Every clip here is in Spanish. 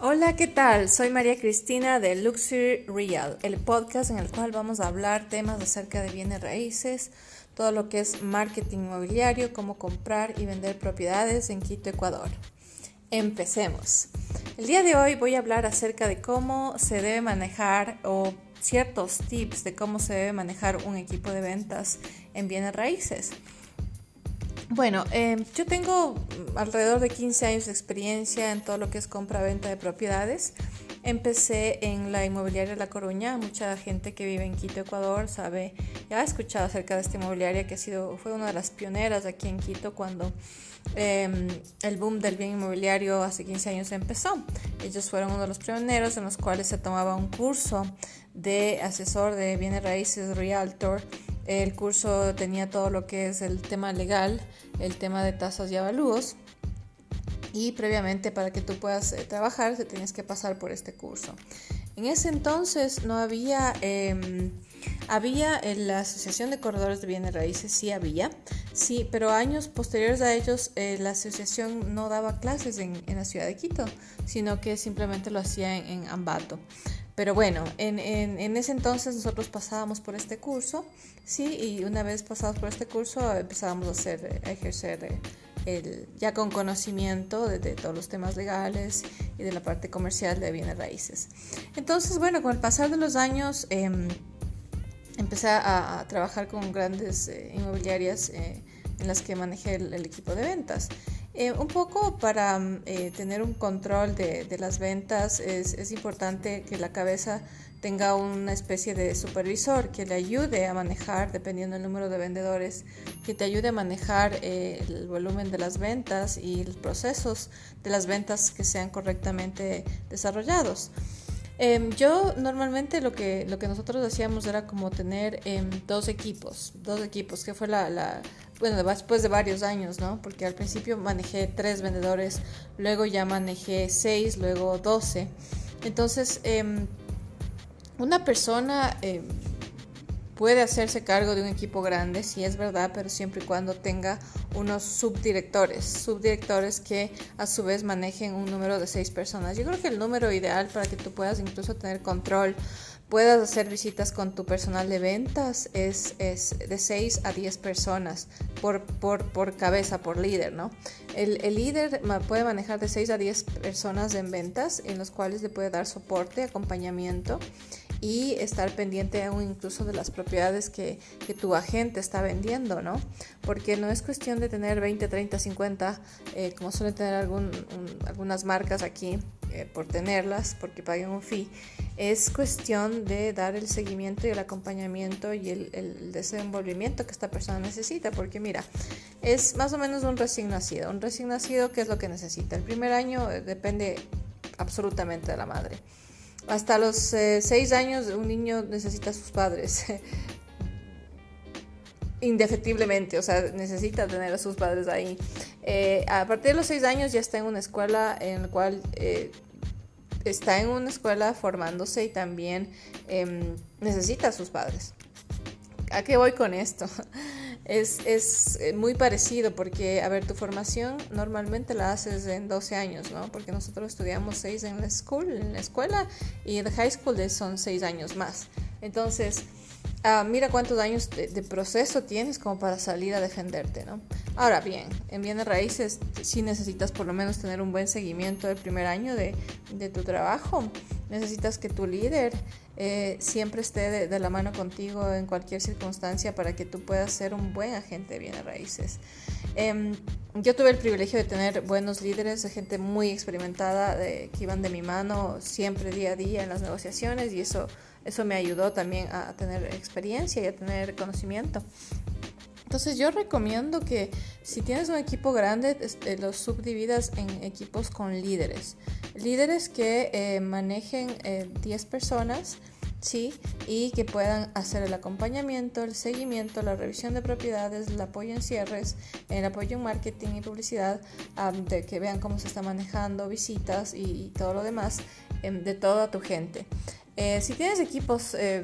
Hola, ¿qué tal? Soy María Cristina de Luxury Real, el podcast en el cual vamos a hablar temas acerca de bienes raíces, todo lo que es marketing inmobiliario, cómo comprar y vender propiedades en Quito, Ecuador. Empecemos. El día de hoy voy a hablar acerca de cómo se debe manejar o ciertos tips de cómo se debe manejar un equipo de ventas en bienes raíces. Bueno, em, yo tengo alrededor de 15 años de experiencia en todo lo que es compra-venta de propiedades. Empecé en la inmobiliaria de La Coruña. Mucha gente que vive en Quito, Ecuador, sabe, ya ha escuchado acerca de esta inmobiliaria que ha sido, fue una de las pioneras aquí en Quito cuando em, el boom del bien inmobiliario hace 15 años empezó. Ellos fueron uno de los pioneros en los cuales se tomaba un curso de asesor de bienes raíces, realtor el curso tenía todo lo que es el tema legal, el tema de tasas y avalúos. Y previamente para que tú puedas eh, trabajar, te tienes que pasar por este curso. En ese entonces no había, em, había en la Asociación de Corredores de Bienes Raíces, sí había, sí, pero años posteriores a ellos eh, la asociación no daba clases en, la ciudad de Quito, sino que simplemente lo hacía en Ambato. Pero bueno, en, en, ese entonces nosotros pasábamos por este curso, sí, y una vez pasados por este curso empezábamos a, hacer, a ejercer el, ya con conocimiento de, todos los temas legales y de la parte comercial de bienes raíces. Entonces, bueno, con el pasar de los años em, empecé a, trabajar con grandes eh, inmobiliarias eh, en las que manejé el equipo de ventas. Eh, un poco para mm, eh, tener un control de, las ventas es, importante que la cabeza tenga una especie de supervisor que le ayude a manejar, dependiendo del número de vendedores, que te ayude a manejar eh, el volumen de las ventas y los procesos de las ventas que sean correctamente desarrollados. Em, yo normalmente lo que, lo que nosotros hacíamos era como tener em, dos equipos, dos equipos, que fue la, la, bueno, después de varios años, ¿no? Porque al principio manejé tres vendedores, luego ya manejé seis, luego doce. Entonces, em, una persona puede hacerse cargo de un equipo grande, sí es verdad, pero siempre y cuando tenga unos subdirectores, subdirectores que a su vez manejen un número de seis personas. Yo creo que el número ideal para que tú puedas incluso tener control, puedas hacer visitas con tu personal de ventas es, es de seis a diez personas por, por, por, cabeza, por líder, ¿no? El, el líder puede manejar de seis a diez personas en ventas en los cuales le puede dar soporte, acompañamiento y estar pendiente aún incluso de las propiedades que, que, tu agente está vendiendo, ¿no? Porque no es cuestión de tener 20, 30, 50, como suelen tener algún, algunas marcas aquí eh, por tenerlas, porque paguen un fee. Es cuestión de dar el seguimiento y el acompañamiento y el, el desenvolvimiento que esta persona necesita, porque mira, es más o menos un recién nacido. Un recién nacido, ¿qué es lo que necesita? El primer año eh, depende absolutamente de la madre. Hasta los eh, seis años un niño necesita a sus padres. Indefectiblemente, o sea, necesita tener a sus padres ahí. Eh, a partir de los seis años ya está en una escuela en la cual eh, está en una escuela formándose y también em, necesita a sus padres. ¿A qué voy con esto? es, es, eh, muy parecido porque, a ver, tu formación normalmente la haces en 12 años, ¿no? Porque nosotros estudiamos 6 en la, school, en la escuela y en high school son 6 años más. Entonces, ah, mira cuántos años de, proceso tienes como para salir a defenderte, ¿no? Ahora bien, en bienes raíces sí necesitas por lo menos tener un buen seguimiento del primer año de, tu trabajo. Necesitas que tu líder eh, siempre esté de, la mano contigo en cualquier circunstancia para que tú puedas ser un buen agente de bienes raíces. Em, yo tuve el privilegio de tener buenos líderes, de gente muy experimentada que iban de mi mano siempre día a día en las negociaciones y eso, eso me ayudó también a tener experiencia y a tener conocimiento. Entonces yo recomiendo que si tienes un equipo grande, este, los subdividas en equipos con líderes. Líderes que eh, manejen 10 eh, personas ¿sí? Y que puedan hacer el acompañamiento, el seguimiento, la revisión de propiedades, el apoyo en cierres, el apoyo en marketing y publicidad, de que vean cómo se está manejando, visitas y, todo lo demás em, de toda tu gente. Eh, si tienes equipos eh,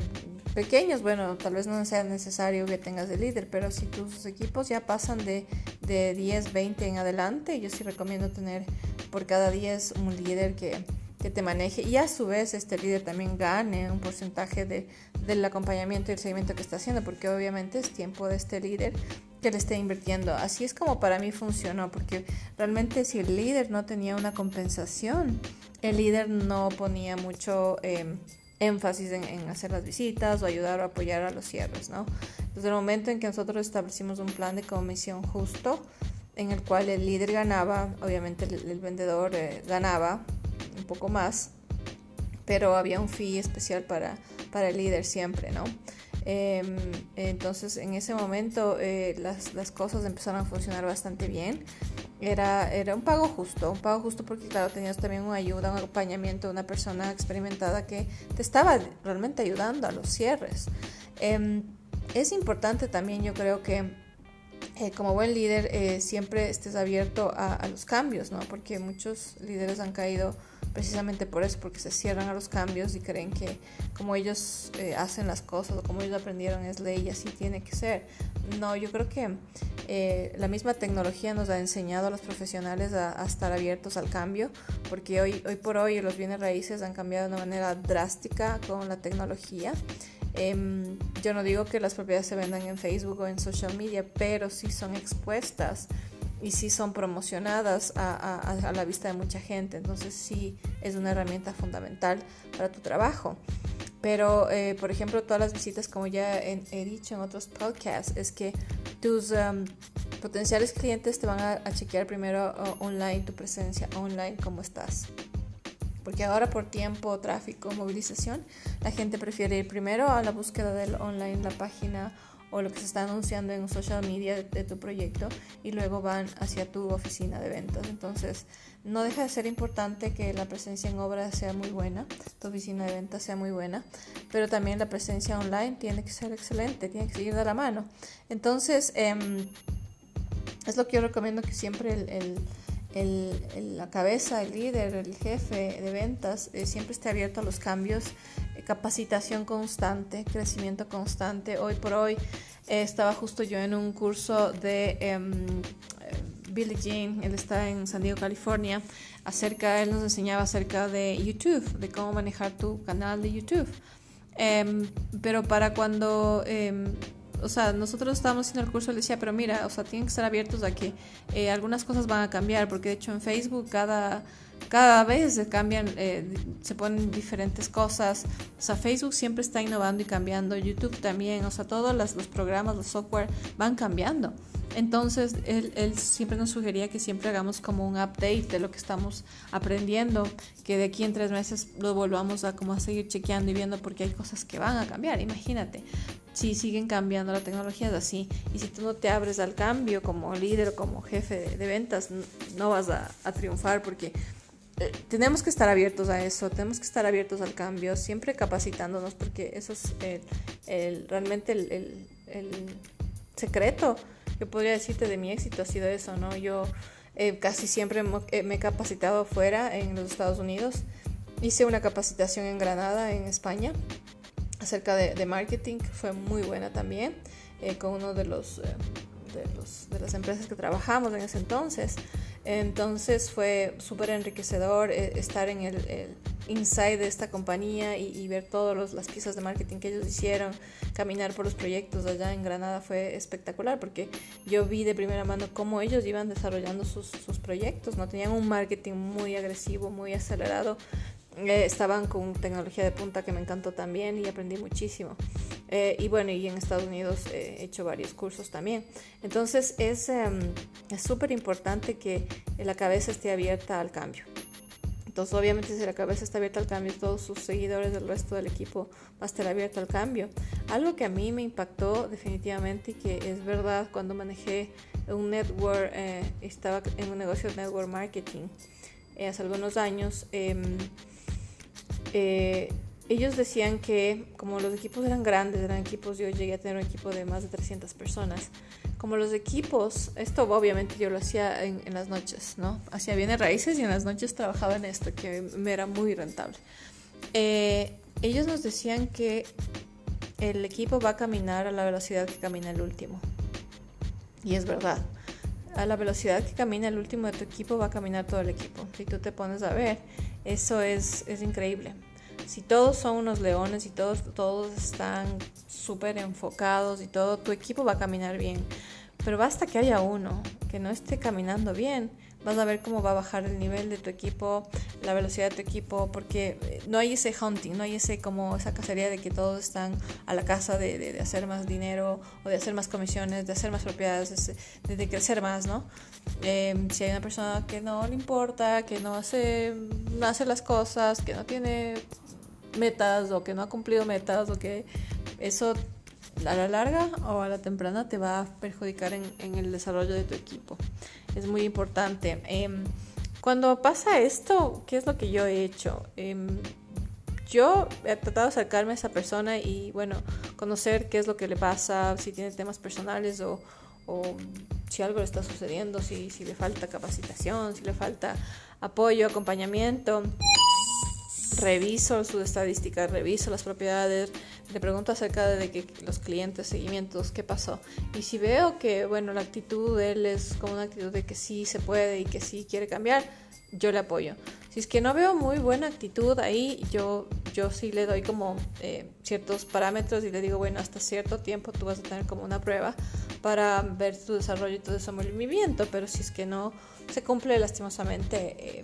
pequeños, bueno, tal vez no sea necesario que tengas de líder, pero si tus equipos ya pasan de, de 10, 20 en adelante, yo sí recomiendo tener por cada 10 un líder que que te maneje y a su vez este líder también gane un porcentaje de, del acompañamiento y el seguimiento que está haciendo, porque obviamente es tiempo de este líder que le esté invirtiendo. Así es como para mí funcionó, porque realmente si el líder no tenía una compensación, el líder no ponía mucho em, énfasis en, hacer las visitas o ayudar o apoyar a los cierres, ¿no? Desde el momento en que nosotros establecimos un plan de comisión justo, en el cual el líder ganaba, obviamente el, vendedor eh, ganaba un poco más, pero había un fee especial para, para el líder siempre, ¿no? Em, entonces en ese momento eh, las, las, cosas empezaron a funcionar bastante bien. Era, era un pago justo, un pago justo porque claro, tenías también una ayuda, un acompañamiento de una persona experimentada que te estaba realmente ayudando a los cierres. Em, es importante también, yo creo que eh, como buen líder eh, siempre estés abierto a, los cambios, ¿no? Porque muchos líderes han caído precisamente por eso, porque se cierran a los cambios y creen que como ellos eh, hacen las cosas o como ellos aprendieron es ley y así tiene que ser. No, yo creo que la misma tecnología nos ha enseñado a los profesionales a, a, estar abiertos al cambio, porque hoy, hoy por hoy los bienes raíces han cambiado de una manera drástica con la tecnología. Em, yo no digo que las propiedades se vendan en Facebook o en social media, pero sí son expuestas y sí son promocionadas a, la vista de mucha gente. Entonces sí es una herramienta fundamental para tu trabajo. Pero, eh, por ejemplo, todas las visitas, como ya he, dicho en otros podcasts, es que tus em, potenciales clientes te van a, chequear primero online, tu presencia online, cómo estás porque ahora por tiempo, tráfico, movilización, la gente prefiere ir primero a la búsqueda del online, la página o lo que se está anunciando en social media de, tu proyecto y luego van hacia tu oficina de ventas. Entonces, no deja de ser importante que la presencia en obra sea muy buena, tu oficina de ventas sea muy buena, pero también la presencia online tiene que ser excelente, tiene que seguir de la mano. Entonces, em, es lo que yo recomiendo que siempre el el, la cabeza, el líder, el jefe de ventas eh, siempre esté abierto a los cambios, eh, capacitación constante, crecimiento constante. Hoy por hoy eh, estaba justo yo en un curso de em, Billy Jean, él está en San Diego, California, acerca, él nos enseñaba acerca de YouTube, de cómo manejar tu canal de YouTube. Em, pero para cuando em, o sea, nosotros estábamos en el curso, le decía, pero mira, o sea, tienen que estar abiertos a que eh, algunas cosas van a cambiar, porque de hecho en Facebook cada, cada vez se cambian, eh, se ponen diferentes cosas. O sea, Facebook siempre está innovando y cambiando, YouTube también, o sea, todos los programas, los software van cambiando. Entonces, él, él, siempre nos sugería que siempre hagamos como un update de lo que estamos aprendiendo, que de aquí en tres meses lo volvamos a como a seguir chequeando y viendo porque hay cosas que van a cambiar. Imagínate, si siguen cambiando la tecnología es así. Y si tú no te abres al cambio como líder como jefe de, ventas, no vas a, triunfar porque eh, tenemos que estar abiertos a eso, tenemos que estar abiertos al cambio, siempre capacitándonos porque eso es el, realmente el, secreto. Yo podría decirte de mi éxito ha sido eso, ¿no? Yo eh, casi siempre eh, me he capacitado afuera en los Estados Unidos. Hice una capacitación en Granada, en España, acerca de, marketing, fue muy buena también, eh, con uno eh, de los, de las empresas que trabajamos en ese entonces. Entonces fue súper enriquecedor eh, estar en el, inside de esta compañía y, ver todas las piezas de marketing que ellos hicieron, caminar por los proyectos allá en Granada fue espectacular porque yo vi de primera mano cómo ellos iban desarrollando sus, sus proyectos, no tenían un marketing muy agresivo, muy acelerado, eh, estaban con tecnología de punta que me encantó también y aprendí muchísimo. Eh, y bueno, y en Estados Unidos he hecho varios cursos también. Entonces es em, súper importante que la cabeza esté abierta al cambio. Entonces obviamente si la cabeza está abierta al cambio, todos sus seguidores del resto del equipo va a estar abierto al cambio. Algo que a mí me impactó definitivamente y que es verdad cuando manejé un network, eh, estaba en un negocio de network marketing hace algunos años. Em, eh, ellos decían que como los equipos eran grandes, eran equipos, yo llegué a tener un equipo de más de 300 personas, como los equipos, esto obviamente yo lo hacía en, las noches, ¿no? Hacía bienes raíces y en las noches trabajaba en esto, que me era muy rentable. Eh, ellos nos decían que el equipo va a caminar a la velocidad que camina el último. Y es verdad. A la velocidad que camina el último de tu equipo va a caminar todo el equipo. Si tú te pones a ver, Eso es, es increíble. Si todos son unos leones y todos, todos están súper enfocados y todo, tu equipo va a caminar bien. Pero basta que haya uno que no esté caminando bien vas a ver cómo va a bajar el nivel de tu equipo, la velocidad de tu equipo, porque eh, no hay ese hunting, no hay ese como esa cacería de que todos están a la casa de, de, hacer más dinero o de hacer más comisiones, de hacer más propiedades, de, de crecer más, ¿no? Em, si hay una persona que no le importa, que no hace, no hace las cosas, que no tiene metas o que no ha cumplido metas o que eso a la larga o a la temprana te va a perjudicar en, en el desarrollo de tu equipo es muy importante. Em, cuando pasa esto, ¿qué es lo que yo he hecho? Em, yo he tratado de acercarme a esa persona y, bueno, conocer qué es lo que le pasa, si tiene temas personales o, o si algo le está sucediendo, si, si le falta capacitación, si le falta apoyo, acompañamiento reviso sus estadísticas, reviso las propiedades, le pregunto acerca de que los clientes, seguimientos, qué pasó. Y si veo que, bueno, la actitud de él es como una actitud de que sí se puede y que sí quiere cambiar, yo le apoyo. Si es que no veo muy buena actitud ahí, yo, yo sí le doy como eh, ciertos parámetros y le digo, bueno, hasta cierto tiempo tú vas a tener como una prueba para ver tu desarrollo y todo ese movimiento, pero si es que no se cumple lastimosamente, eh,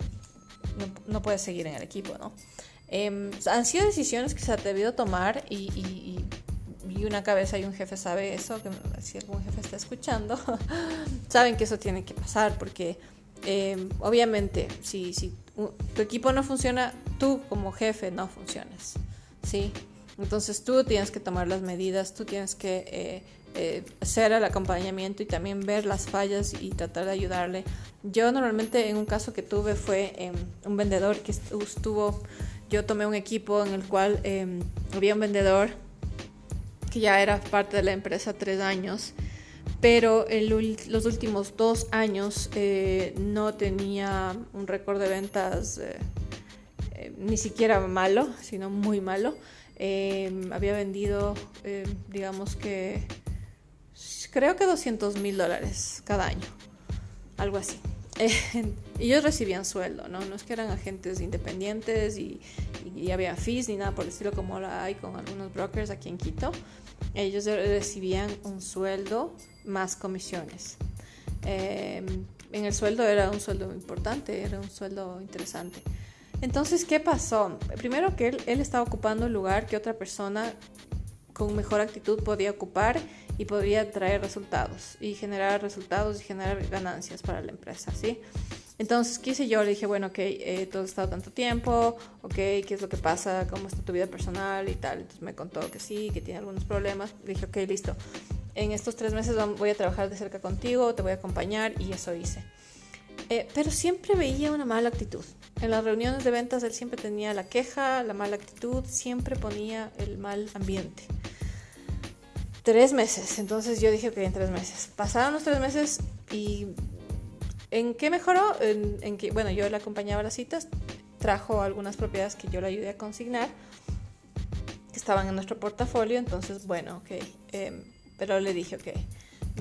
no, no puedes seguir en el equipo, ¿no? Em, han sido decisiones que se ha debido tomar y, y, y, una cabeza y un jefe sabe eso, que si algún jefe está escuchando, saben que eso tiene que pasar porque em, obviamente si, si tu equipo no funciona, tú como jefe no funcionas, ¿sí? Entonces tú tienes que tomar las medidas, tú tienes que eh, eh, hacer el acompañamiento y también ver las fallas y tratar de ayudarle. Yo normalmente en un caso que tuve fue em, un vendedor que estuvo yo tomé un equipo en el cual em, había un vendedor que ya era parte de la empresa tres años, pero en los últimos dos años eh, no tenía un récord de ventas eh, eh, ni siquiera malo, sino muy malo. Em, había vendido, em, digamos que, creo que 200 mil dólares cada año, algo así. ellos recibían sueldo, ¿no? No es que eran agentes independientes y, había fees ni nada por el estilo como la hay con algunos brokers aquí en Quito. Ellos recibían un sueldo más comisiones. Em, en el sueldo era un sueldo importante, era un sueldo interesante. Entonces, ¿qué pasó? Primero que él, él estaba ocupando un lugar que otra persona con mejor actitud podía ocupar y podría traer resultados y generar resultados y generar ganancias para la empresa, ¿sí? Entonces, ¿qué hice yo? Le dije, bueno, ok, eh, todo ha estado tanto tiempo, ok, ¿qué es lo que pasa? ¿Cómo está tu vida personal y tal? Entonces me contó que sí, que tiene algunos problemas. Le dije, ok, listo. En estos tres meses voy a trabajar de cerca contigo, te voy a acompañar y eso hice. Eh, pero siempre veía una mala actitud. En las reuniones de ventas él siempre tenía la queja, la mala actitud, siempre ponía el mal ambiente. Tres meses, entonces yo dije, ok, en tres meses. Pasaron los tres meses y ¿en qué mejoró? En, que, bueno, yo le acompañaba a las citas, trajo algunas propiedades que yo le ayudé a consignar, que estaban en nuestro portafolio, entonces, bueno, ok. Em, pero le dije, ok,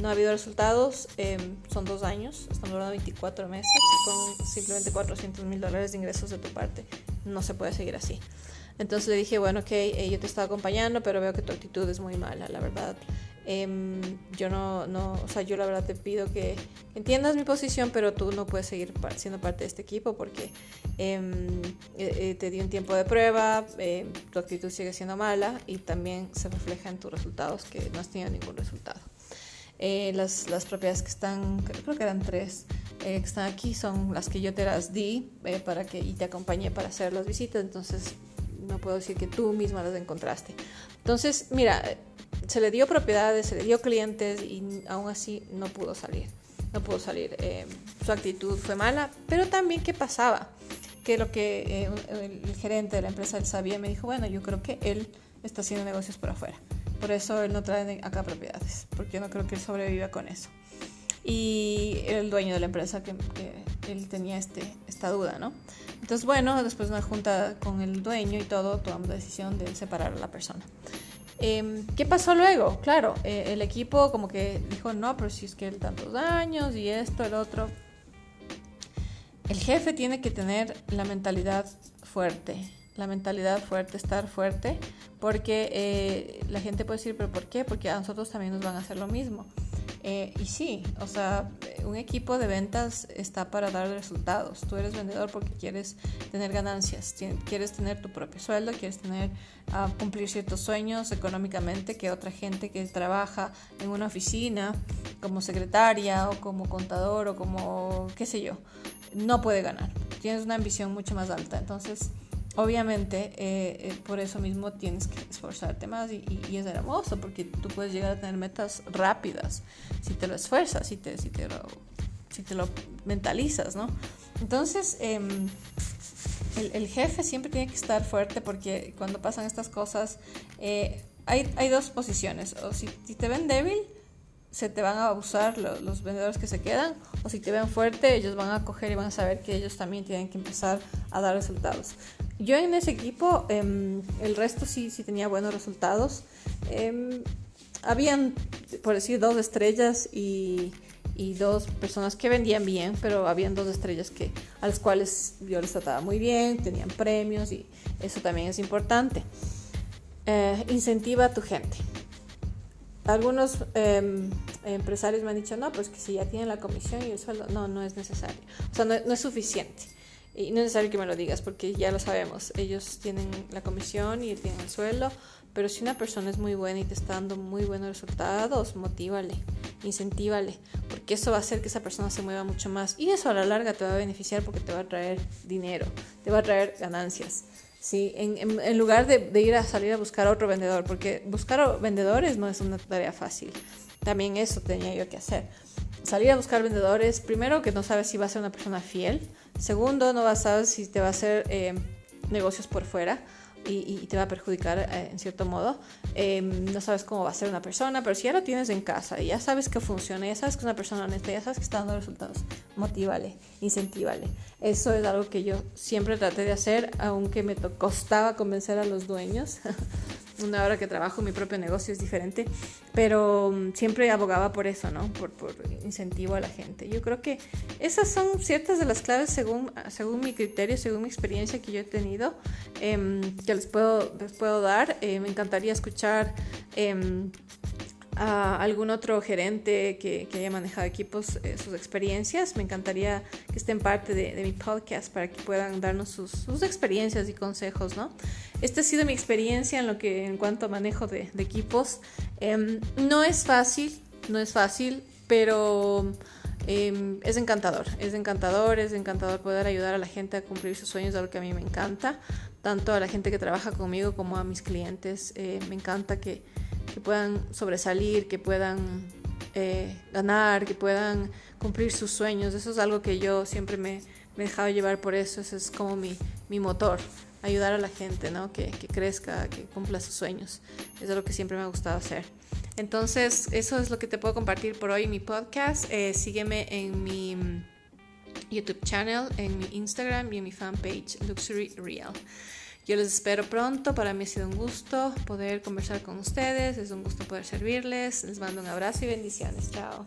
no ha habido resultados, em, son dos años, estamos hablando de 24 meses, con simplemente 400 mil dólares de ingresos de tu parte. No se puede seguir así. Entonces le dije, bueno, ok, eh, yo te estaba acompañando, pero veo que tu actitud es muy mala, la verdad. Em, yo no, no, o sea, yo la verdad te pido que entiendas mi posición, pero tú no puedes seguir siendo parte de este equipo porque em, eh, eh, te di un tiempo de prueba, tu actitud sigue siendo mala y también se refleja en tus resultados que no has tenido ningún resultado. Las, las, propiedades que están, creo que eran tres, que están aquí son las que yo te las di para que y te acompañé para hacer las visitas, entonces no puedo decir que tú misma las encontraste. Entonces, mira, se le dio propiedades, se le dio clientes y aún así no pudo salir. No pudo salir. Eh, su actitud fue mala, pero también qué pasaba. Que lo que eh, el gerente de la empresa él sabía me dijo, bueno, yo creo que él está haciendo negocios por afuera. Por eso él no trae acá propiedades, porque yo no creo que él sobreviva con eso. Y el dueño de la empresa que, él tenía este, esta duda, ¿no? Entonces, bueno, después de una junta con el dueño y todo, tomamos la decisión de separar a la persona. Em, ¿Qué pasó luego? Claro, eh, el equipo como que dijo, no, pero si es que él tantos años y esto, el otro. el jefe tiene que tener la mentalidad fuerte, la mentalidad fuerte, estar fuerte, porque eh, la gente puede decir, pero ¿por qué? Porque a nosotros también nos van a hacer lo mismo. Eh, y sí, o sea, un equipo de ventas está para dar resultados. Tú eres vendedor porque quieres tener ganancias, quieres tener tu propio sueldo, quieres tener ah, cumplir ciertos sueños económicamente que otra gente que trabaja en una oficina como secretaria o como contador o como qué sé yo, no puede ganar. Tienes una ambición mucho más alta. Entonces, obviamente eh, eh, por eso mismo tienes que esforzarte más y, es hermoso porque tú puedes llegar a tener metas rápidas si te lo esfuerzas, si te, si te, lo, si te lo mentalizas, ¿no? Entonces, em, el, jefe siempre tiene que estar fuerte porque cuando pasan estas cosas eh, hay, hay, dos posiciones, o si, te ven débil, se te van a abusar los vendedores que se quedan, o si te ven fuerte, ellos van a coger y van a saber que ellos también tienen que empezar a dar resultados. Yo en ese equipo, em, el resto sí, sí tenía buenos resultados. Em, habían, por decir, dos estrellas y, y, dos personas que vendían bien, pero habían dos estrellas que, a las cuales yo les trataba muy bien, tenían premios y eso también es importante. Eh, incentiva a tu gente. Algunos em, empresarios me han dicho, no, pues que si ya tienen la comisión y el sueldo, no, no es necesario. O sea, no es suficiente. Y no es necesario que me lo digas porque ya lo sabemos. Ellos tienen la comisión y tienen el sueldo. Pero si una persona es muy buena y te está dando muy buenos resultados, motívale, incentívale, porque eso va a hacer que esa persona se mueva mucho más. Y eso a la larga te va a beneficiar porque te va a traer dinero, te va a traer ganancias. ¿sí? En, lugar de, de, ir a salir a buscar otro vendedor, porque buscar vendedores no es una tarea fácil. También eso tenía yo que hacer salir a buscar vendedores, primero que no sabes si va a ser una persona fiel, segundo no vas a saber si te va a hacer eh, negocios por fuera y, te va a perjudicar eh, en cierto modo, em, no sabes cómo va a ser una persona, pero si ya lo tienes en casa y ya sabes que funciona, ya sabes que es una persona honesta, ya sabes que está dando resultados, motívale, incentívale. Eso es algo que yo siempre traté de hacer, aunque me costaba convencer a los dueños. una hora que trabajo mi propio negocio es diferente, pero mm, siempre abogaba por eso, ¿no? Por, por, incentivo a la gente. Yo creo que esas son ciertas de las claves según, según mi criterio, según mi experiencia que yo he tenido, em, que les puedo, les puedo dar. Eh, me encantaría escuchar em, a algún otro gerente que, que haya manejado equipos, eh, sus experiencias. Me encantaría que estén parte de, de mi podcast para que puedan darnos sus, sus, experiencias y consejos, ¿no? Esta ha sido mi experiencia en lo que en cuanto a manejo de, equipos. Eh, no es fácil, no es fácil, pero eh, es encantador, es encantador, es encantador poder ayudar a la gente a cumplir sus sueños, algo que a mí me encanta, tanto a la gente que trabaja conmigo como a mis clientes. Eh, me encanta que puedan sobresalir, que puedan eh, ganar, que puedan cumplir sus sueños. Eso es algo que yo siempre me, me he dejado llevar por eso, eso es como mi, mi motor, ayudar a la gente, ¿no? Que, que, crezca, que cumpla sus sueños. Eso es lo que siempre me ha gustado hacer. Entonces, eso es lo que te puedo compartir por hoy en mi podcast. Eh, sígueme en mi YouTube channel, en mi Instagram y en mi fanpage Luxury Real. Yo les espero pronto. Para mí ha sido un gusto poder conversar con ustedes. Es un gusto poder servirles. Les mando un abrazo y bendiciones. Chao.